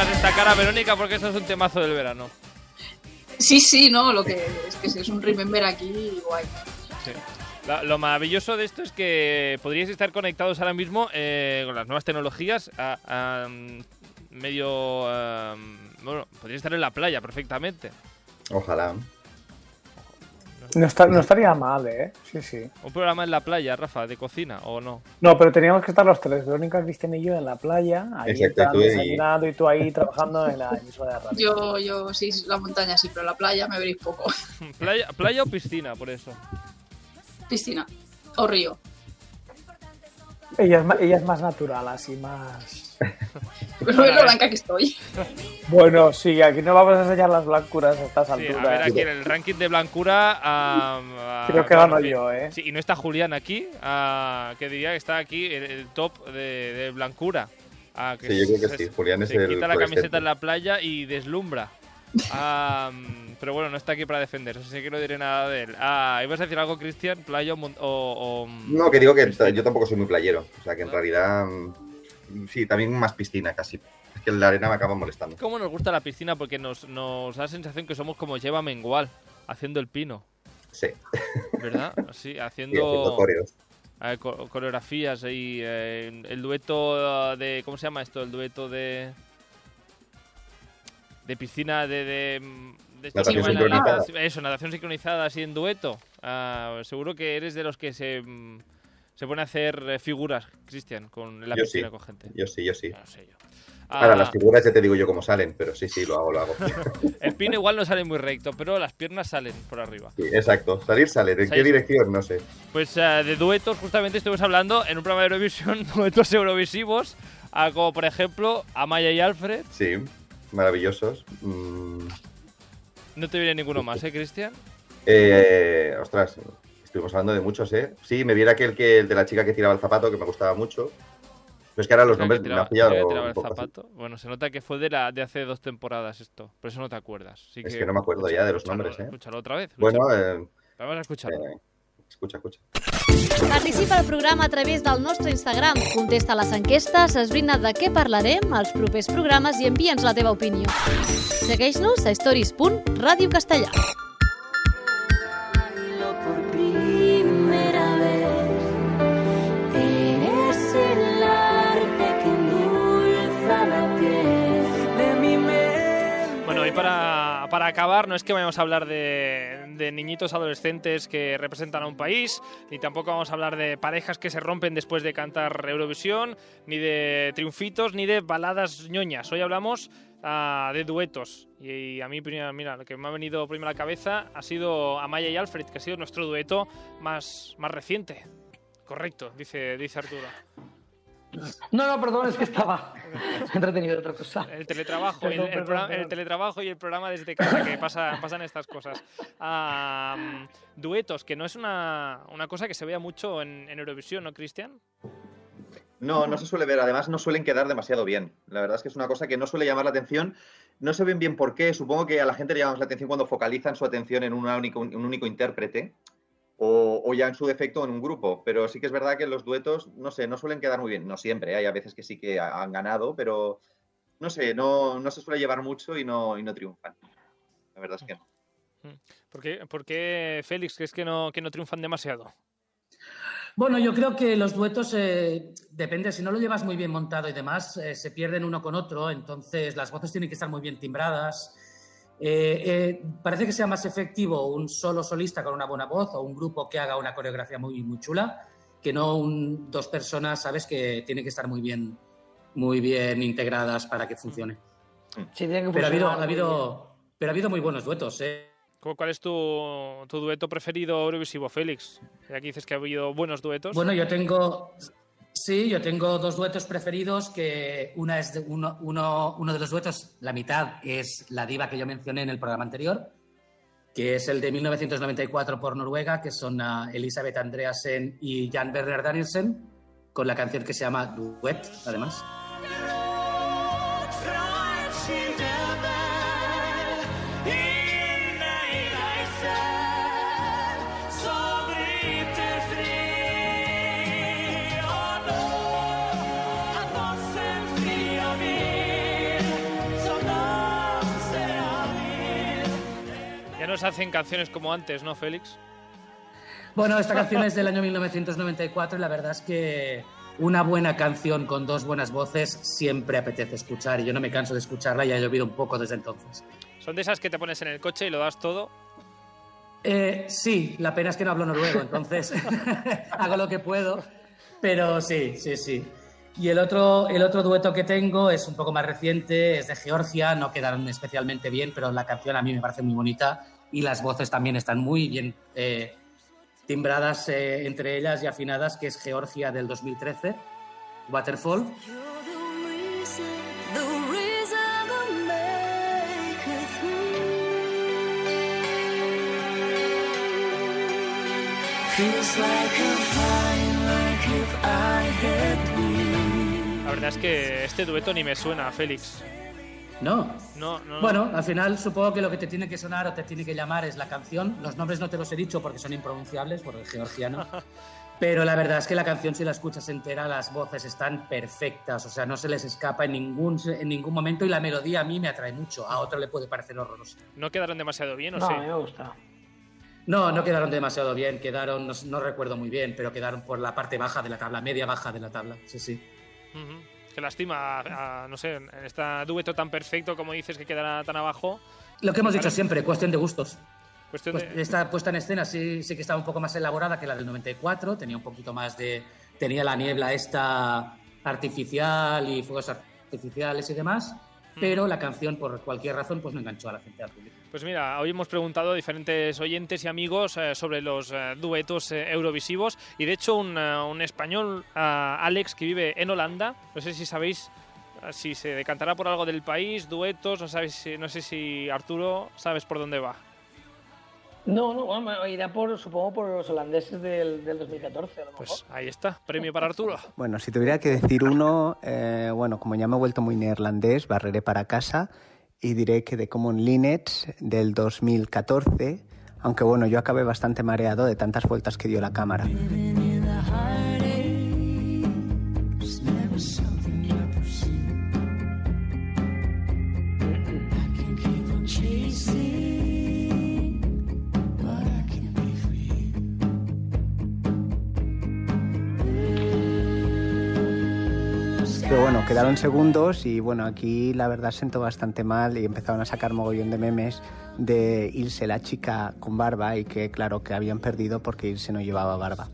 pongas esta cara, Verónica, porque esto es un temazo del verano. Sí, sí, no, lo que es que es un remember aquí guay. Sí. Lo maravilloso de esto es que podríais estar conectados ahora mismo eh, con las nuevas tecnologías a, a, mm, medio... ah, bueno, podríais estar en la playa perfectamente. Ojalá. No, está- no estaría mal, ¿eh? Sí, sí. Un programa en la playa, Rafa, de cocina, ¿o no? No, pero teníamos que estar los tres, Verónica, Cristian y yo en la playa, ahí Exacto, y- desayunando y tú ahí trabajando en la emisora de radio. Yo, yo, sí, la montaña sí, pero la playa me veréis poco. ¿Playa, playa o piscina, por eso? Piscina o río. Ella es, ella es más natural, así más... Pero es lo blanca que estoy. Bueno, sí, aquí no vamos a enseñar las blancuras a estas Sí, a ver, alturas. aquí en el ranking de blancura... Creo que gano yo, ¿eh? Sí, y no está Julián aquí, ah, que diría que está aquí el, el top de, de blancura. Ah, que Sí, yo creo que se- sí. Julián es se el quita la camiseta en la playa y deslumbra. Pero bueno, no está aquí para defender, así que no diré nada de él. Ah, ¿ibas a decir algo, Cristian? ¿Playa o, mon- o- o- No, que digo que yo tampoco soy muy playero. O sea, que en Ah. realidad. Mm, Sí, también más piscina casi. Es que la arena me acaba molestando. ¿Cómo nos gusta la piscina? Porque nos, nos da la sensación que somos como Lleva Mengual, haciendo el pino, Sí, ¿verdad? Sí, haciendo haciendo eh, co- coreografías y eh, el dueto de... ¿Cómo se llama esto? El dueto de... De piscina de... de, de Natación sincronizada. Eso, natación sincronizada así en dueto. Ah, seguro que eres de los que se... Se pone a hacer eh, figuras, Cristian, con la Yo piscina sí. con gente. Yo sí, yo sí. No sé yo. Ahora, Ah, las figuras ya te digo yo cómo salen, pero sí, sí, lo hago, lo hago. el pino igual no sale muy recto, pero las piernas salen por arriba. Sí, exacto. Salir sale. ¿En qué dirección? No sé. Pues eh, de duetos, justamente estuvimos hablando en un programa de Eurovisión, duetos eurovisivos, ah, como por ejemplo Amaya y Alfred. Sí, maravillosos. Mm, No te viene ninguno más, ¿eh, Cristian? eh, ostras, estuvimos hablando de muchos, ¿eh? Sí, me viera aquel que el de la chica que tiraba el zapato, que me gustaba mucho. Pero es que ahora los que nombres me tiraba- han pillado. que tiraba el zapato. Bueno, se nota que fue de, la, de hace dos temporadas esto, por eso no te acuerdas. Así Es que no me acuerdo ya de los nombres, ¿eh? Escúchalo otra vez. Bueno, eh, Vamos a escucharlo. eh, escucha, escucha. Participa al programa a través del nostre Instagram. Contesta les enquestes, esbrina de què parlarem als propers programes i envia'ns la teva opinió. Segueix-nos a stories.radiocastellà. por y para, para acabar, no es que vayamos a hablar de, niñitos adolescentes que representan a un país, ni tampoco vamos a hablar de parejas que se rompen después de cantar Eurovisión, ni de triunfitos, ni de baladas ñoñas. Hoy hablamos ah, de duetos. Y, a mí, mira, lo que me ha venido primero a la cabeza ha sido Amaya y Alfred, que ha sido nuestro dueto más, más reciente. Correcto, dice, dice Arturo. No, no, perdón, es que estaba entretenido otra cosa. El teletrabajo, y el, Perdón, el perdón, programa- el perdón. teletrabajo y el programa desde casa, que pasa, pasan estas cosas. Mm, duetos, que no es una, una cosa que se vea mucho en, en Eurovisión, ¿no, Cristian? No, no se suele ver. Además, no suelen quedar demasiado bien. La verdad es que es una cosa que no suele llamar la atención. No se ven bien por qué. Supongo que a la gente le llama más la atención cuando focalizan su atención en una único- un único intérprete o, o ya en su defecto en un grupo. Pero sí que es verdad que los duetos, no sé, no suelen quedar muy bien. No siempre, hay a veces que sí que ha- han ganado, pero no sé, no, no se suele llevar mucho y no, y no triunfan. La verdad es que no. ¿Por qué, por qué, Félix, crees que no, que no triunfan demasiado? Bueno, yo creo que los duetos, eh, depende, si no lo llevas muy bien montado y demás, eh, se pierden uno con otro, entonces las voces tienen que estar muy bien timbradas. Eh, eh, parece que sea más efectivo un solo solista con una buena voz o un grupo que haga una coreografía muy, muy chula que no un- dos personas, ¿sabes? Que tienen que estar muy bien, muy bien integradas para que funcione. Sí, tiene que Pero ha habido, ha pero ha habido muy buenos duetos, ¿eh? ¿Cu- ¿Cuál es tu, tu dueto preferido Eurovisivo, Félix? Ya que dices que ha habido buenos duetos. Bueno, yo tengo. Sí, yo tengo dos duetos preferidos, que una es de- uno, uno, uno de los duetos, la mitad es la diva que yo mencioné en el programa anterior, que es el de 1994 por Noruega, que son ah, Elisabeth Andreasen y Jan Werner Danielsen, con la canción que se llama Duet, además. No se hacen canciones como antes, ¿no, Félix? Bueno, esta canción es del año 1994 y la verdad es que una buena canción con dos buenas voces siempre apetece escuchar y yo no me canso de escucharla y ha llovido un poco desde entonces. Son de esas que te pones en el coche y lo das todo. Eh, sí, la pena es que no hablo noruego, entonces hago lo que puedo, pero sí, sí, sí. Y el otro, el otro dueto que tengo es un poco más reciente, es de Georgia, no quedaron especialmente bien, pero la canción a mí me parece muy bonita y las voces también están muy bien eh, timbradas eh, entre ellas y afinadas, que es Georgia del 2013, Waterfall. La verdad es que este dueto ni me suena, Félix. No. No, no. Bueno, al final supongo que lo que te tiene que sonar o te tiene que llamar es la canción. Los nombres no te los he dicho porque son impronunciables por el georgiano. Pero la verdad es que la canción, si la escuchas entera, las voces están perfectas. O sea, no se les escapa en ningún, en ningún momento y la melodía a mí me atrae mucho. A otro le puede parecer horrorosa. ¿No quedaron demasiado bien o No, sí? a mí me gusta. No, no quedaron demasiado bien. Quedaron, no, no recuerdo muy bien, pero quedaron por la parte baja de la tabla, media baja de la tabla. Sí, sí. Qué lástima, a- no sé, en este dueto tan perfecto como dices que quedará tan abajo. Lo que hemos dicho siempre, cuestión de gustos. Cuestión Pues de... esta puesta en escena sí, sí que estaba un poco más elaborada que la del 94, tenía un poquito más de... tenía la niebla esta artificial y fuegos artificiales y demás, pero la canción por cualquier razón pues no enganchó a la gente al público. Pues mira, hoy hemos preguntado a diferentes oyentes y amigos eh, sobre los eh, duetos eh, eurovisivos y de hecho un, un español, eh, Alex, que vive en Holanda, no sé si sabéis si se decantará por algo del país, duetos, no, sabéis, si- no sé si Arturo sabes por dónde va. No, no, bueno, irá por, supongo por los holandeses del, del 2014, a lo mejor. Pues ahí está, premio para Arturo. Bueno, si tuviera que decir uno, eh, bueno, como ya me he vuelto muy neerlandés, barreré para casa y diré que de Common Linnets del 2014, aunque bueno, yo acabé bastante mareado de tantas vueltas que dio la cámara. Quedaron segundos y bueno, aquí la verdad sentó bastante mal y empezaron a sacar mogollón de memes de Ilse, la chica con barba, y que claro que habían perdido porque Ilse no llevaba barba.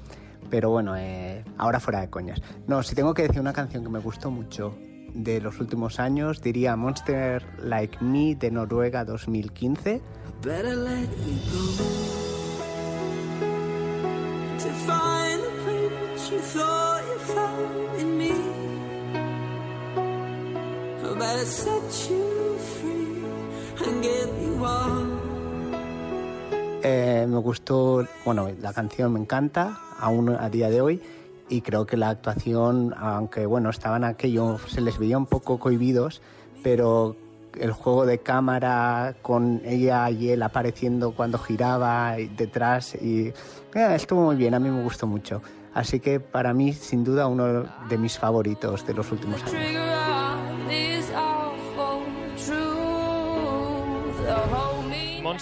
Pero bueno, eh, ahora fuera de coñas. No, si tengo que decir una canción que me gustó mucho de los últimos años, diría Monster Like Me de Noruega 2015. Better let go Eh, me gustó, bueno, la canción me encanta, aún a día de hoy, y creo que la actuación, aunque bueno, estaban aquello, se les veía un poco cohibidos, pero el juego de cámara con ella y él apareciendo cuando giraba detrás, y eh, estuvo muy bien, a mí me gustó mucho. Así que para mí, sin duda, uno de mis favoritos de los últimos años.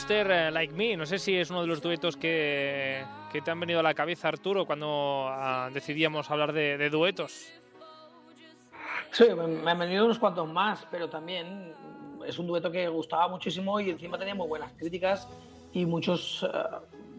Monster eh, Like Me, no sé si es uno de los duetos que, que te han venido a la cabeza, Arturo, cuando ah, decidíamos hablar de, de duetos. Sí, me han venido unos cuantos más, pero también es un dueto que gustaba muchísimo y encima tenía muy buenas críticas y muchos eh,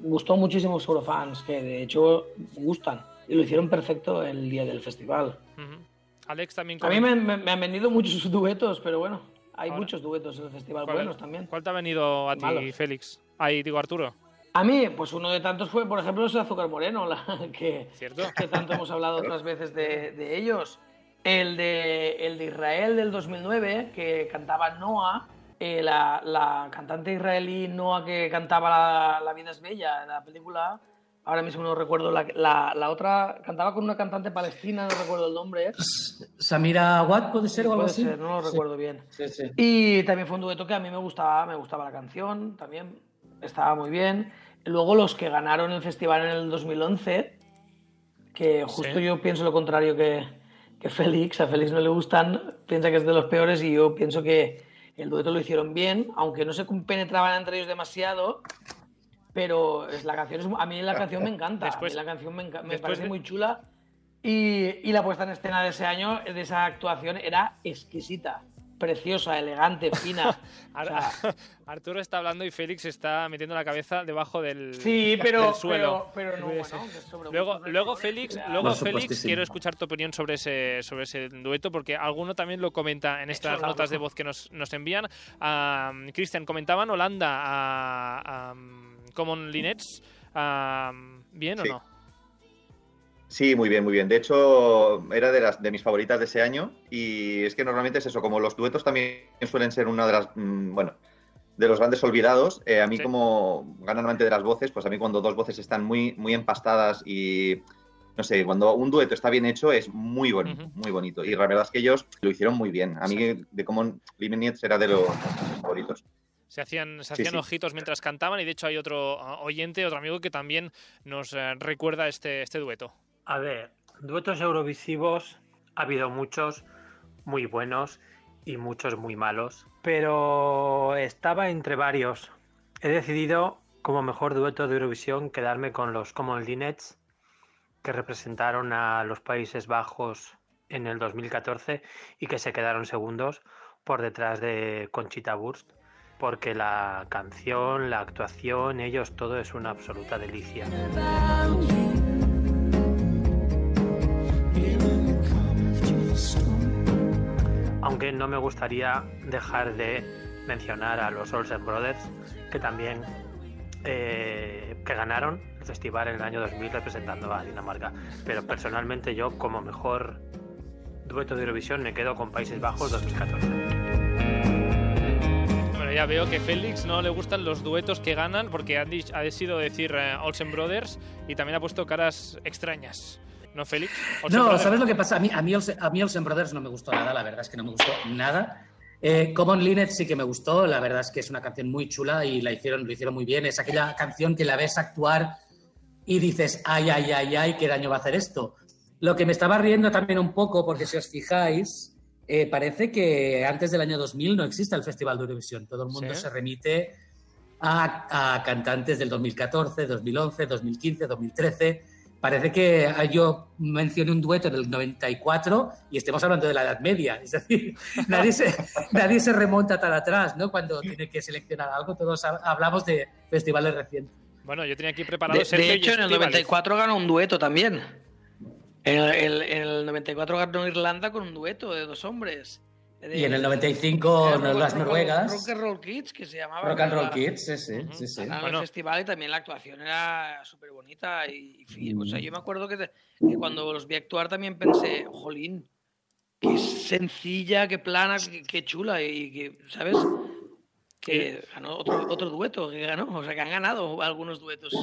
gustó muchísimo eurofans, que de hecho gustan y lo hicieron perfecto el día del festival. Ujú. Alex también... A mí comen- me, me- me han venido muchos duetos, pero bueno, hay Ahora. muchos duetos en el festival ¿Cuál- buenos también. ¿Cuál te ha venido a ti, Malos. Félix? Ahí digo, Arturo. A mí, pues uno de tantos fue, por ejemplo, ese Azúcar Moreno, la- que, ¿Cierto? que tanto hemos hablado otras veces de, de ellos. El de, el de Israel del 2009, que cantaba Noah, eh, la, la cantante israelí Noah que cantaba la, La vida es bella, en la película, ahora mismo no recuerdo, la, la, la otra cantaba con una cantante palestina, no recuerdo el nombre. Samira Watt puede ser o algo Puede así. ser, no lo Sí. recuerdo bien. Sí, sí. Y también fue un dueto que a mí me gustaba, me gustaba la canción, también estaba muy bien. Luego los que ganaron el festival en el 2011, que justo yo pienso lo contrario que, que Félix, a Félix no le gustan, piensa que es de los peores y yo pienso que el dueto lo hicieron bien, aunque no se penetraban entre ellos demasiado. Pero es, la canción es, a mí la canción me encanta. Después- a mí la canción me, enca- me después parece de- muy chula. Y, y la puesta en escena de ese año, de esa actuación, era exquisita, preciosa, elegante, fina. O sea, Arturo está hablando y Félix está metiendo la cabeza debajo del, sí, pero, del suelo. pero, pero no, bueno. Luego, luego Félix, luego Félix, quiero escuchar tu opinión sobre ese, sobre ese dueto, porque alguno también lo comenta en estas notas de voz que nos, nos envían. Ah, Cristian, comentaban Holanda a, a, Common Linets. ¿Bien Sí. o no? Sí, muy bien, muy bien. De hecho, era de las de mis favoritas de ese año y es que normalmente es eso, como los duetos también suelen ser una de las, mm, bueno, de los grandes olvidados. eh, a mí Sí. como gran amante de las voces, pues a mí cuando dos voces están muy, muy empastadas y no sé, cuando un dueto está bien hecho es muy bonito, muy bonito. Y la verdad es que ellos lo hicieron muy bien. A mí de Common Linets era de los favoritos. Se hacían, se hacían sí. ojitos mientras cantaban y de hecho hay otro ah, oyente, otro amigo que también nos eh, recuerda este, este dueto. A ver, duetos eurovisivos ha habido muchos muy buenos y muchos muy malos, pero estaba entre varios. He decidido como mejor dueto de Eurovisión quedarme con los Common Linnets que representaron a los Países Bajos en el 2014 y que se quedaron segundos por detrás de Conchita Wurst, porque la canción, la actuación, ellos, todo es una absoluta delicia. Aunque no me gustaría dejar de mencionar a los Olsen Brothers, que también eh, que ganaron el festival en el año 2000 representando a Dinamarca. Pero personalmente yo como mejor dueto de Eurovisión me quedo con Países Bajos 2014. Ya veo que Félix no le gustan los duetos que ganan porque ha, dich- ha decidido decir eh, Olsen Brothers y también ha puesto caras extrañas. ¿No, Félix? Olsen No, Brothers. ¿sabes lo que pasa? A mí, a, mí Olsen, a mí Olsen Brothers no me gustó nada, la verdad es que no me gustó nada. Eh, Common Linnet sí que me gustó, la verdad es que es una canción muy chula y la hicieron, lo hicieron muy bien. Es aquella canción que la ves actuar y dices, ay, ay, ay, ay, qué daño va a hacer esto. Lo que me estaba riendo también un poco, porque si os fijáis, eh, parece que antes del año 2000 no existe el Festival de Eurovisión. Todo el mundo Sí. se remite a, a cantantes del 2014, 2011, 2015, 2013. Parece que ah, yo mencioné un dueto del 94 y estemos hablando de la Edad Media. Es decir, nadie se, nadie se remonta tan atrás, ¿no? Cuando tiene que seleccionar algo, todos ha- hablamos de festivales recientes. Bueno, yo tenía aquí preparado De, de Sergio y hecho, en el Estíbaliz. 94 ganó un dueto también. En el, el- en el 94 ganó Irlanda con un dueto de dos hombres. De- Y en el 95 Era no- Rock- las Rock- Noruegas, Rock and Roll Kids, que se llamaba. Rock and Roll Kids, sí, sí, Ujú. sí, sí. Ganaron Bueno. el festival y también la actuación era súper bonita. Y, y fi- o sea, yo me acuerdo que, que cuando los vi actuar también pensé, jolín, qué sencilla, qué plana, qué, qué chula. Y que, ¿sabes? Que ganó otro, otro dueto, que ganó. O sea, que han ganado algunos duetos.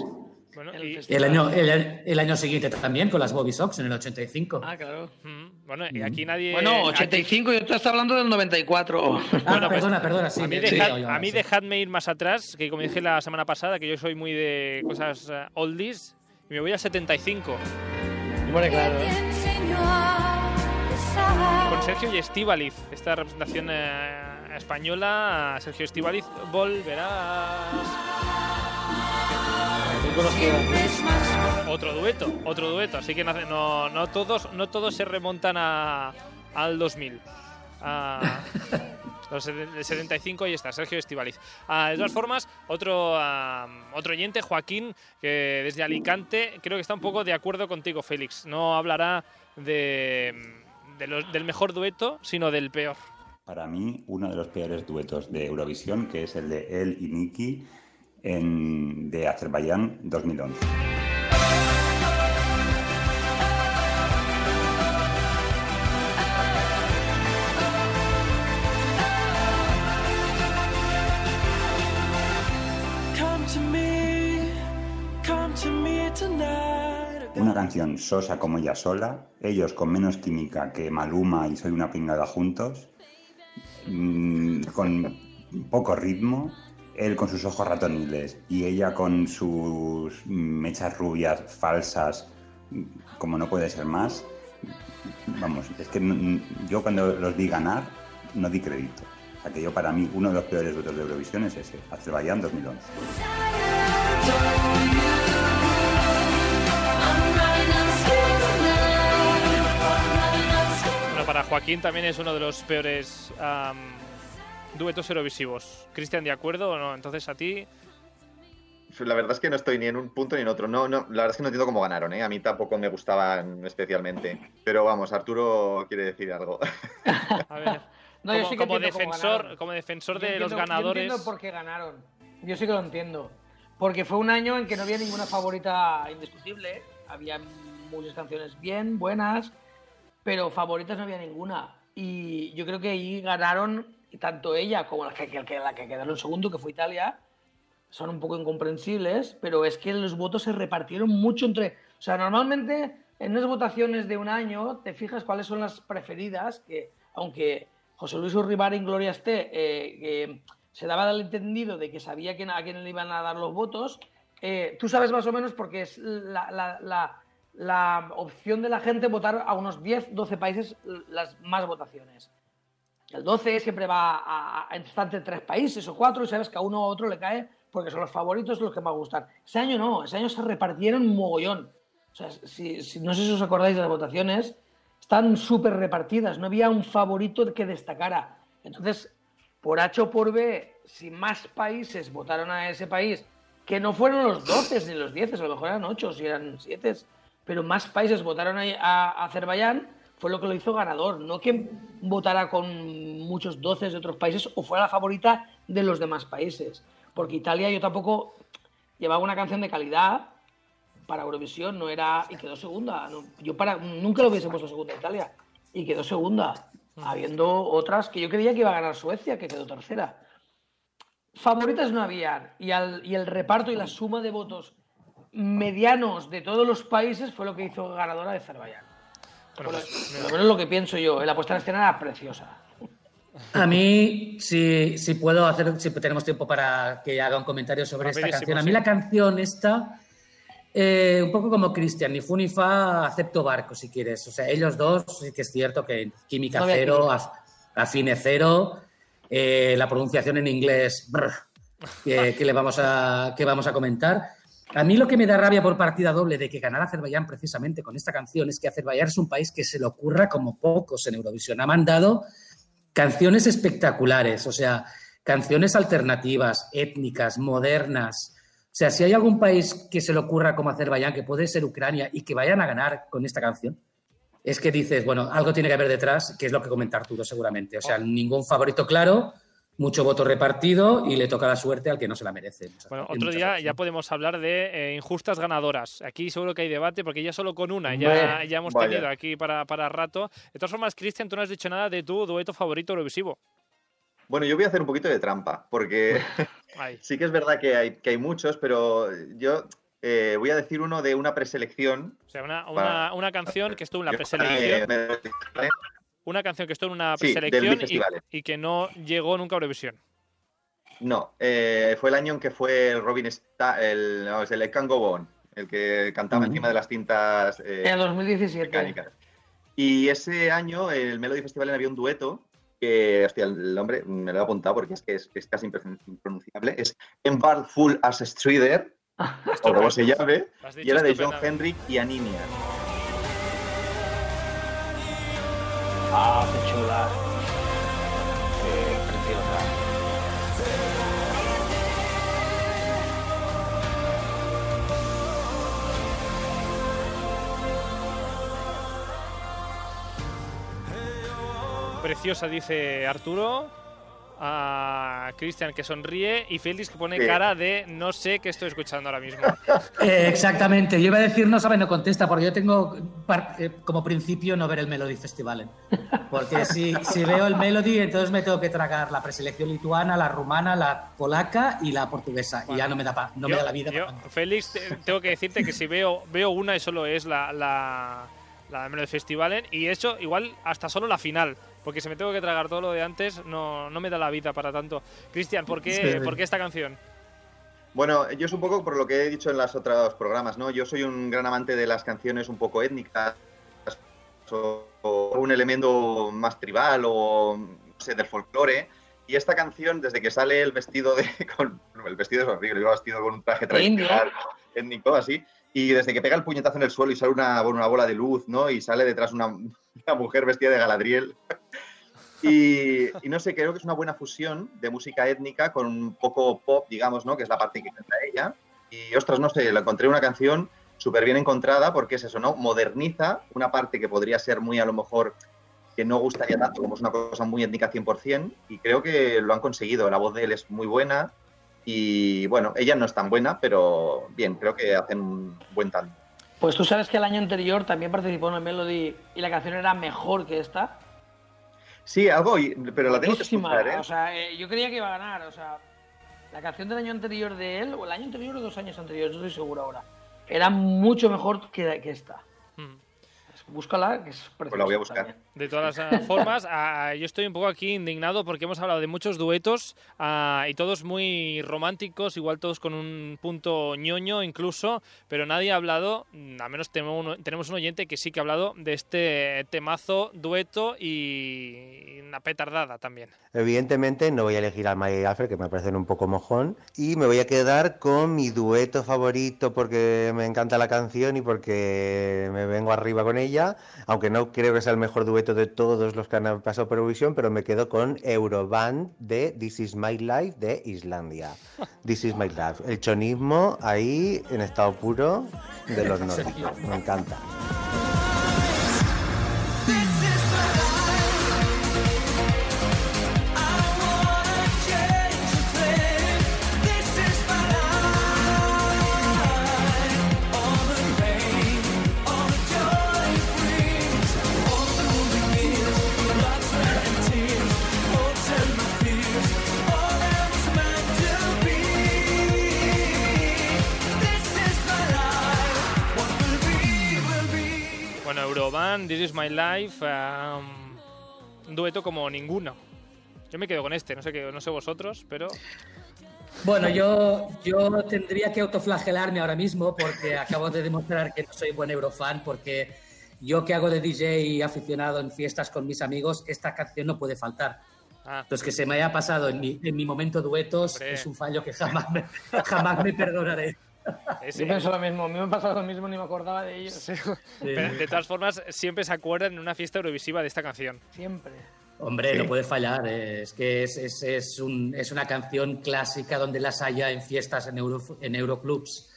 Bueno, en el y-. El año, el, el año siguiente también con las Bobby Sox en el 85. Ah, claro. Mm, Bueno, y aquí nadie. Bueno, aquí- 85, yo te estás hablando del 94. Ah, bueno, pues, perdona, perdona, sí. a mí, dejad- sí, a mí sí. dejadme ir más atrás, que como dije la semana pasada, que yo soy muy de cosas eh, oldies, y me voy a 75. Bueno, claro. Con Sergio y Estíbaliz, esta representación eh, española, Sergio Estíbaliz, volverás. Otro dueto, otro dueto, así que no, no, todos, no todos se remontan a, al 2000. A- los seten- el 75 ahí está, Sergio Estivaliz. de todas formas, otro, ah, otro oyente, Joaquín, que desde Alicante, creo que está un poco de acuerdo contigo, Félix. No hablará de, del mejor dueto, sino del peor. Para mí, uno de los peores duetos de Eurovisión, que es el de él y Nicky en, de Azerbaiyán 2011. Una canción sosa como ella sola, ellos con menos química que Maluma y Soy una pringada juntos, mm, con poco ritmo, él con sus ojos ratoniles y ella con sus mechas rubias falsas, como no puede ser más. Vamos, es que yo cuando los vi ganar no di crédito. O sea que yo, para mí, uno de los peores duetos de Eurovisión es ese, Azerbaiyán 2011. Bueno, para Joaquín también es uno de los peores duetos eurovisivos. Cristian, ¿de acuerdo o no? Entonces a ti... La verdad es que no estoy ni en un punto ni en otro. No, no, la verdad es que no entiendo cómo ganaron, ¿eh? A mí tampoco me gustaban especialmente. Pero vamos, Arturo quiere decir algo. A ver, No, yo como, sí que como defensor, como defensor Yo de los ganadores... Yo entiendo por qué ganaron. Yo sí que lo entiendo. Porque fue un año en que no había ninguna favorita indiscutible. Había muchas canciones bien, buenas, pero favoritas no había ninguna. Y yo creo que ahí ganaron tanto ella como la que, la que quedaron segundo, que fue Italia. Son un poco incomprensibles, pero es que los votos se repartieron mucho entre. O sea, normalmente en unas votaciones de un año te fijas cuáles son las preferidas, que aunque José Luis Urribar en Gloria esté, eh, que se daba al entendido de que sabía quién- a quién le iban a dar los votos, eh, tú sabes más o menos porque es la, la- la- la opción de la gente votar a unos 10, 12 países las más votaciones. El 12 siempre va a, a, tres países o cuatro y sabes que a uno u otro le cae porque son los favoritos los que más gustan. Ese año no, ese año se repartieron mogollón. O sea, si, si- no sé si os acordáis de las votaciones, están súper repartidas, no había un favorito que destacara. Entonces, por H o por B, si más países votaron a ese país, que no fueron los 12 ni los 10, a lo mejor eran 8 si eran 7, pero más países votaron a, Azerbaiyán, fue lo que lo hizo ganador, no que votara con muchos 12 de otros países o fuera la favorita de los demás países. Porque Italia yo tampoco llevaba una canción de calidad para Eurovisión, no era y quedó segunda. No, yo para nunca lo hubiese puesto segunda Italia y quedó segunda, habiendo otras que yo creía que iba a ganar Suecia, que quedó tercera. Favoritas no habían y, al- y el reparto y la suma de votos medianos de todos los países fue lo que hizo ganadora de Azerbaiyán. Bueno, Por lo- pues, por lo menos lo que pienso yo. La puesta en escena era preciosa. A mí, si, si puedo hacer, si tenemos tiempo para que haga un comentario sobre esta canción. A mí sí. la canción esta, eh, un poco como Cristian, ni fu ni fa, acepto barco si quieres. O sea, ellos dos, sí que es cierto que química No cero, af- afine cero, eh, la pronunciación en inglés, brr, que, que le vamos a, que vamos a comentar. A mí lo que me da rabia por partida doble de que ganara Azerbaiyán precisamente con esta canción es que Azerbaiyán es un país que se le ocurra como pocos en Eurovisión. Ha mandado canciones espectaculares, o sea, canciones alternativas, étnicas, modernas. O sea, si hay algún país que se le ocurra como Azerbaiyán, que puede ser Ucrania, y que vayan a ganar con esta canción, es que dices, bueno, algo tiene que haber detrás, que es lo que comenta Arturo seguramente. O sea, ningún favorito claro, mucho voto repartido y le toca la suerte al que no se la merece. Bueno, en otro día ya podemos hablar de eh, injustas ganadoras. Aquí seguro que hay debate porque ya solo con una ya, ya hemos vaya. tenido aquí para, para rato. De todas formas, Cristian, tú no has dicho nada de tu dueto favorito Eurovisivo. Bueno, yo voy a hacer un poquito de trampa, porque sí que es verdad que hay, que hay muchos, pero yo eh, voy a decir uno de una preselección. o sea, una, Para- una, canción que estuvo en la Yo- preselección, eh, una canción que estuvo en una Sí, del preselección y, que no llegó nunca a Eurovisión. No, eh, fue el año en que fue el Robin Sta el, no, es el Can Go On, el que cantaba encima de las cintas eh, En el 2017. mecánicas. Y ese año, el Melody Festival había un dueto que, hostia, el nombre me lo he apuntado porque es que es, es casi impron- impronunciable. Es Embark Full as Strider, o como se llame, y era de John. Henrik y Aninia. Ah, qué chula. Qué preciosa. Preciosa, dice Arturo. A Cristian que sonríe y Félix que pone Sí. cara de no sé qué estoy escuchando ahora mismo. Eh, exactamente. Yo iba a decir no sabe, no contesta, porque yo tengo eh, como principio no ver el Melody Festival. Porque si, si veo el Melody, entonces me tengo que tragar la preselección lituana, la rumana, la polaca y la portuguesa. y ya no me da, pa- no me da la vida. yo, para- Félix, te- tengo que decirte que si veo, veo una y solo es la, la, la Melody Festivalen y eso igual hasta solo la final. Porque si me tengo que tragar todo lo de antes, no, no me da la vida para tanto. Cristian, ¿por qué, Sí. ¿por qué esta canción? Bueno, yo es un poco por lo que he dicho en los otros programas, ¿no? Yo soy un gran amante de las canciones un poco étnicas o, o un elemento más tribal o, no sé, del folclore. Y esta canción, desde que sale el vestido de. Con, el vestido es horrible, iba vestido con un traje tradicional, étnico, así. Y desde que pega el puñetazo en el suelo y sale una, una bola de luz, ¿no? Y sale detrás una, una mujer vestida de Galadriel. Y, y no sé, creo que es una buena fusión de música étnica con un poco pop, digamos, ¿no? Que es la parte que canta ella. Y ostras, no sé, la encontré una canción súper bien encontrada porque es eso, ¿no? Moderniza una parte que podría ser muy a lo mejor que no gustaría tanto, como es una cosa muy étnica 100%, y creo que lo han conseguido. La voz de él es muy buena y, bueno, ella no es tan buena, pero bien, creo que hacen un buen tanto. Pues tú sabes que el año anterior también participó en el Melody y la canción era mejor que esta. Sí, algo, y- pero la tengo que escuchar, ¿eh? O sea, eh, yo creía que iba a ganar. O sea, la canción del año anterior de él, o el año anterior o dos años anteriores, no estoy seguro ahora, era mucho mejor que, que esta. Mm. Búscala, que es preciosa. Pues la voy a buscar. también. De todas las eh, formas, yo estoy un poco aquí indignado porque hemos hablado de muchos duetos y todos muy románticos, igual todos con un punto ñoño incluso, pero nadie ha hablado, mm, al menos tenemos un, tenemos un oyente que sí que ha hablado de este temazo, dueto y una petardada también. Evidentemente no voy a elegir a Maya y Alfred, que me parecen un poco mojón, y me voy a quedar con mi dueto favorito porque me encanta la canción y porque me vengo arriba con ella, aunque no creo que sea el mejor dueto de todos los que han pasado por Eurovisión, pero me quedo con Euroband de This Is My Life de Islandia. This Is My Life. El chonismo ahí en estado puro de los nórdicos. Me encanta. This Is My Life, um, un dueto como ninguno. Yo me quedo con este, no sé, qué, no sé vosotros, pero... Bueno, yo, yo tendría que autoflagelarme ahora mismo porque acabo de demostrar que no soy buen eurofan porque yo que hago de DJ aficionado en fiestas con mis amigos, esta canción no puede faltar. Ah, Entonces, que se me haya pasado en mi, en mi momento duetos Hombre. es un fallo que jamás me, jamás me perdonaré. Yo pienso lo mismo, a mí me ha pasado lo mismo, ni me acordaba de ellos. pero de todas formas, siempre se acuerdan en una fiesta eurovisiva de esta canción. Siempre. Hombre, Sí. no puede fallar. eh, Es que es, es, es, un- es una canción clásica donde las haya en fiestas en, Euro, en Euroclubs.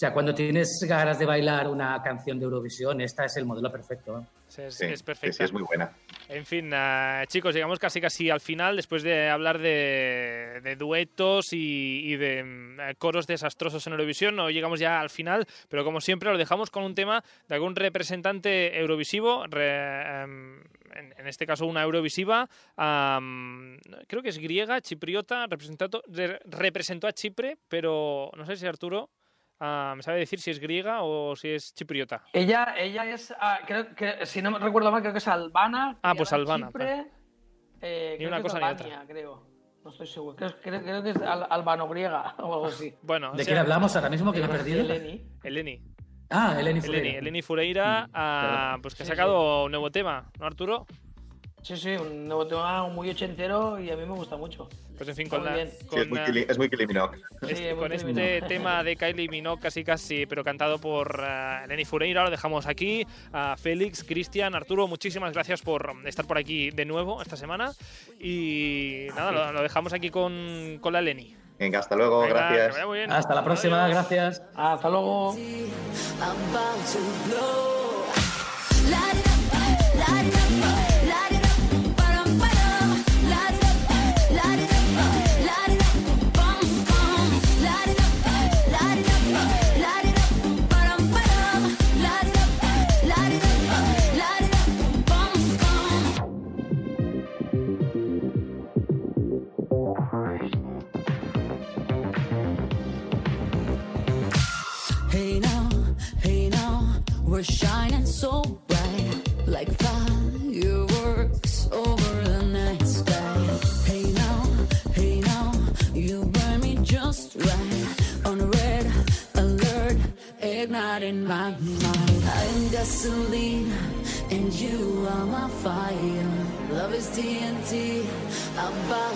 O sea, cuando tienes ganas de bailar una canción de Eurovisión, esta es el modelo perfecto. Sí, Es, Sí, es perfecta. sí, es muy buena. En fin, ah, chicos, llegamos casi casi al final después de hablar de, de duetos y, y de mm, coros desastrosos en Eurovisión. No llegamos ya al final, pero como siempre lo dejamos con un tema de algún representante eurovisivo, re- em, en, en este caso una eurovisiva, creo que es griega, chipriota, representado, re- representó a Chipre, pero no sé si Arturo ah, me sabe decir si es griega o si es chipriota. Ella, ella es, ah, creo que, si no me recuerdo mal, creo que es albana. Ah, pues albana, Chipre, eh, Ni creo una que es cosa ni Albania, creo. No estoy seguro. Creo, creo- creo que es al- albano-griega o algo así. Bueno, ¿De o sea, quién hablamos ahora mismo que me he perdido? Eleni. Eleni. Ah, Eleni Eleni, Fureira. Eleni Fureira, ah, pues que ha Sí, sacado un nuevo tema, ¿no, Arturo? Sí, sí, un nuevo tema muy ochentero y a mí me gusta mucho. Pues en fin, con, la, bien. Sí, con, es muy, Kylie- es muy Kylie Minogue. este, Sí, con este Minogue. tema de Kylie Minogue casi casi, pero cantado por ah, Eleni Fureira, lo dejamos aquí. A Félix, Cristian, Arturo, muchísimas gracias por estar por aquí de nuevo esta semana. Y nada, lo, lo dejamos aquí con, con la Eleni. Venga, hasta luego, Venga, que gracias. vaya muy bien. Hasta la próxima, Adiós. gracias. Hasta luego. TNT. I'm by